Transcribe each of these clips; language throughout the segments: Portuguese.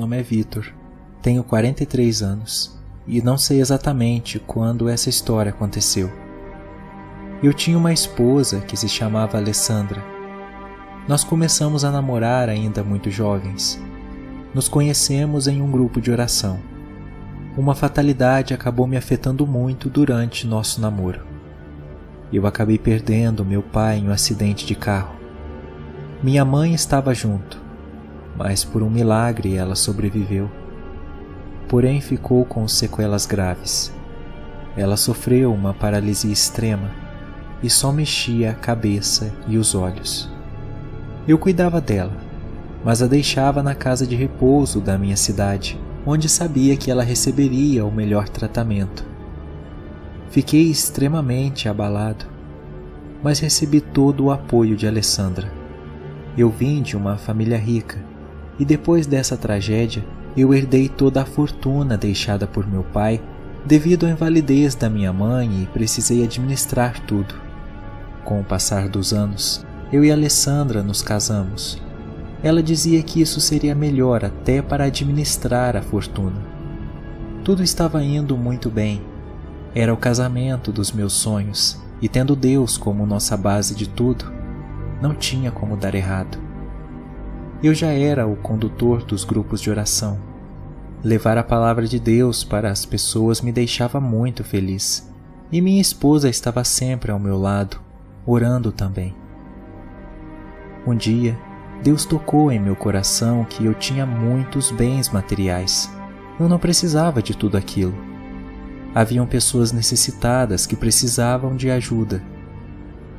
Nome é Vitor, tenho 43 anos e não sei exatamente quando essa história aconteceu. Eu tinha uma esposa que se chamava Alessandra. Nós começamos a namorar ainda muito jovens. Nos conhecemos em um grupo de oração. Uma fatalidade acabou me afetando muito durante nosso namoro. Eu acabei perdendo meu pai em um acidente de carro. Minha mãe estava junto mas por um milagre ela sobreviveu. Porém, ficou com sequelas graves. Ela sofreu uma paralisia extrema e só mexia a cabeça e os olhos. Eu cuidava dela, mas a deixava na casa de repouso da minha cidade, onde sabia que ela receberia o melhor tratamento. Fiquei extremamente abalado, mas recebi todo o apoio de Alessandra. Eu vim de uma família rica e depois dessa tragédia eu herdei toda a fortuna deixada por meu pai devido à invalidez da minha mãe e precisei administrar tudo. Com o passar dos anos, eu e Alessandra nos casamos. Ela dizia que isso seria melhor até para administrar a fortuna. Tudo estava indo muito bem. Era o casamento dos meus sonhos e tendo Deus como nossa base de tudo, não tinha como dar errado. Eu já era o condutor dos grupos de oração. Levar a palavra de Deus para as pessoas me deixava muito feliz. E minha esposa estava sempre ao meu lado, orando também. Um dia, Deus tocou em meu coração que eu tinha muitos bens materiais. Eu não precisava de tudo aquilo. Haviam pessoas necessitadas que precisavam de ajuda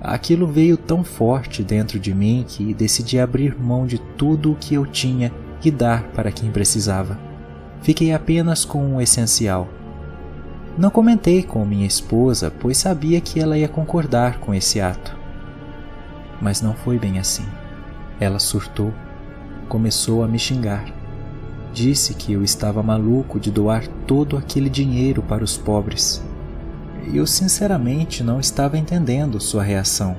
Aquilo veio tão forte dentro de mim que decidi abrir mão de tudo o que eu tinha e dar para quem precisava. Fiquei apenas com o essencial. Não comentei com minha esposa, pois sabia que ela ia concordar com esse ato. Mas não foi bem assim. Ela surtou, começou a me xingar. Disse que eu estava maluco de doar todo aquele dinheiro para os pobres eu sinceramente não estava entendendo sua reação.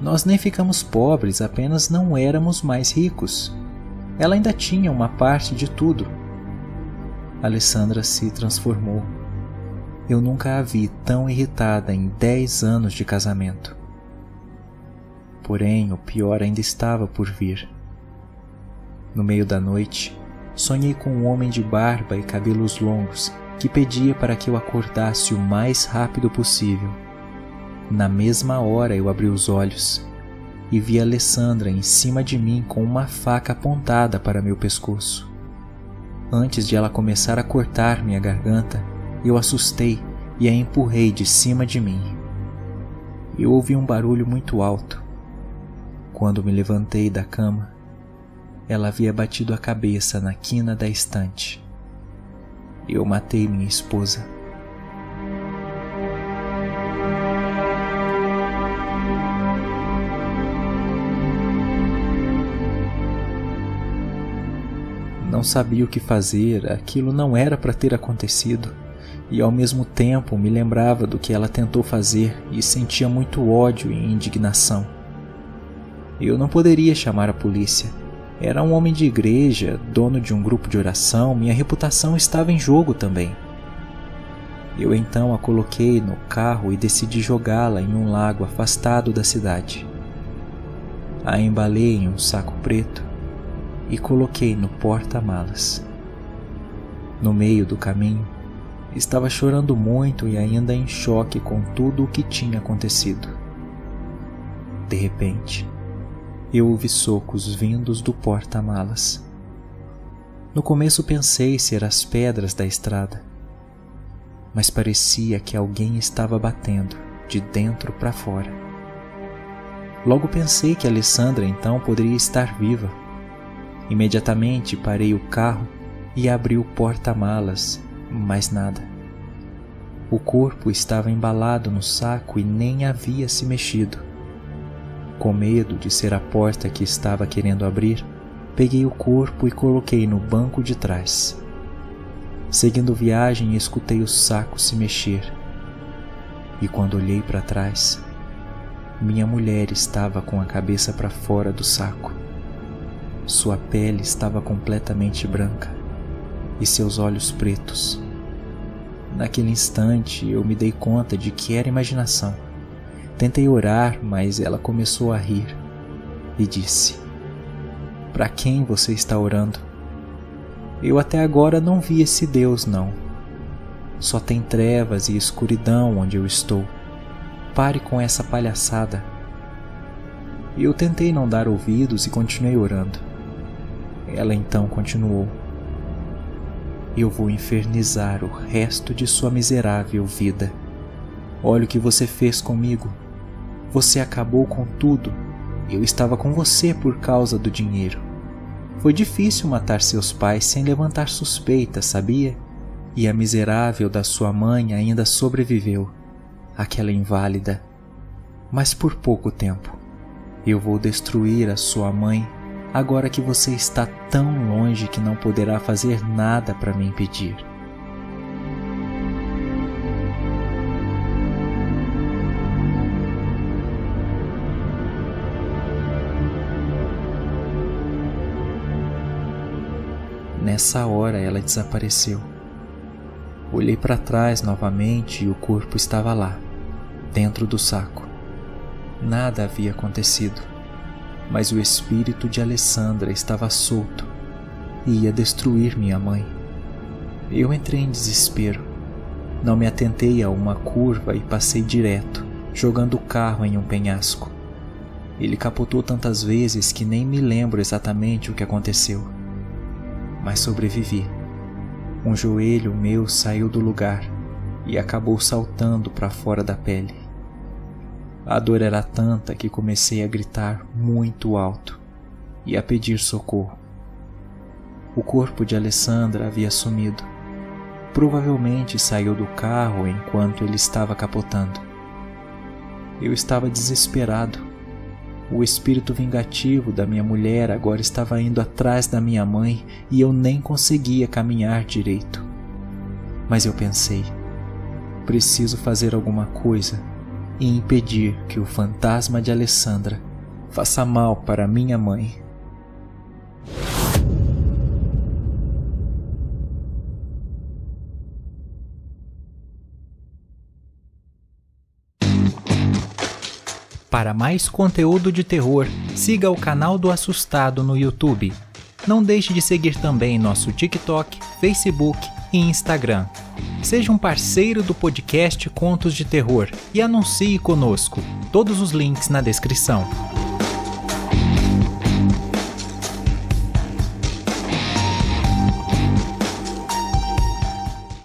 Nós nem ficamos pobres, apenas não éramos mais ricos. Ela ainda tinha uma parte de tudo. Alessandra se transformou. Eu nunca a vi tão irritada em dez anos de casamento. Porém, o pior ainda estava por vir. No meio da noite, sonhei com um homem de barba e cabelos longos que pedia para que eu acordasse o mais rápido possível. Na mesma hora eu abri os olhos e vi Alessandra em cima de mim com uma faca apontada para meu pescoço. Antes de ela começar a cortar minha garganta, eu assustei e a empurrei de cima de mim. Eu ouvi um barulho muito alto. Quando me levantei da cama, ela havia batido a cabeça na quina da estante eu matei minha esposa. Não sabia o que fazer, aquilo não era para ter acontecido, e ao mesmo tempo me lembrava do que ela tentou fazer e sentia muito ódio e indignação. Eu não poderia chamar a polícia, era um homem de igreja, dono de um grupo de oração, minha reputação estava em jogo também. Eu então a coloquei no carro e decidi jogá-la em um lago afastado da cidade. A embalei em um saco preto e coloquei no porta-malas. No meio do caminho, estava chorando muito e ainda em choque com tudo o que tinha acontecido. De repente, eu ouvi socos vindos do porta-malas. No começo pensei ser as pedras da estrada, mas parecia que alguém estava batendo de dentro para fora. Logo pensei que Alessandra então poderia estar viva. Imediatamente parei o carro e abri o porta-malas, mas nada. O corpo estava embalado no saco e nem havia se mexido. Com medo de ser a porta que estava querendo abrir, peguei o corpo e coloquei no banco de trás. Seguindo viagem, escutei o saco se mexer. E quando olhei para trás, minha mulher estava com a cabeça para fora do saco. Sua pele estava completamente branca e seus olhos pretos. Naquele instante eu me dei conta de que era imaginação. Tentei orar, mas ela começou a rir e disse: Para quem você está orando? Eu até agora não vi esse Deus, não. Só tem trevas e escuridão onde eu estou. Pare com essa palhaçada. Eu tentei não dar ouvidos e continuei orando. Ela então continuou: Eu vou infernizar o resto de sua miserável vida. Olha o que você fez comigo. Você acabou com tudo. Eu estava com você por causa do dinheiro. Foi difícil matar seus pais sem levantar suspeitas, sabia? E a miserável da sua mãe ainda sobreviveu, aquela inválida. Mas por pouco tempo. Eu vou destruir a sua mãe agora que você está tão longe que não poderá fazer nada para me impedir. Nessa hora ela desapareceu. Olhei para trás novamente e o corpo estava lá, dentro do saco. Nada havia acontecido, mas o espírito de Alessandra estava solto e ia destruir minha mãe. Eu entrei em desespero. Não me atentei a uma curva e passei direto, jogando o carro em um penhasco. Ele capotou tantas vezes que nem me lembro exatamente o que aconteceu mas sobrevivi. Um joelho meu saiu do lugar e acabou saltando para fora da pele. A dor era tanta que comecei a gritar muito alto e a pedir socorro. O corpo de Alessandra havia sumido. Provavelmente saiu do carro enquanto ele estava capotando. Eu estava desesperado o espírito vingativo da minha mulher agora estava indo atrás da minha mãe e eu nem conseguia caminhar direito. Mas eu pensei: preciso fazer alguma coisa e impedir que o fantasma de Alessandra faça mal para minha mãe. Para mais conteúdo de terror, siga o canal do Assustado no YouTube. Não deixe de seguir também nosso TikTok, Facebook e Instagram. Seja um parceiro do podcast Contos de Terror e anuncie conosco. Todos os links na descrição.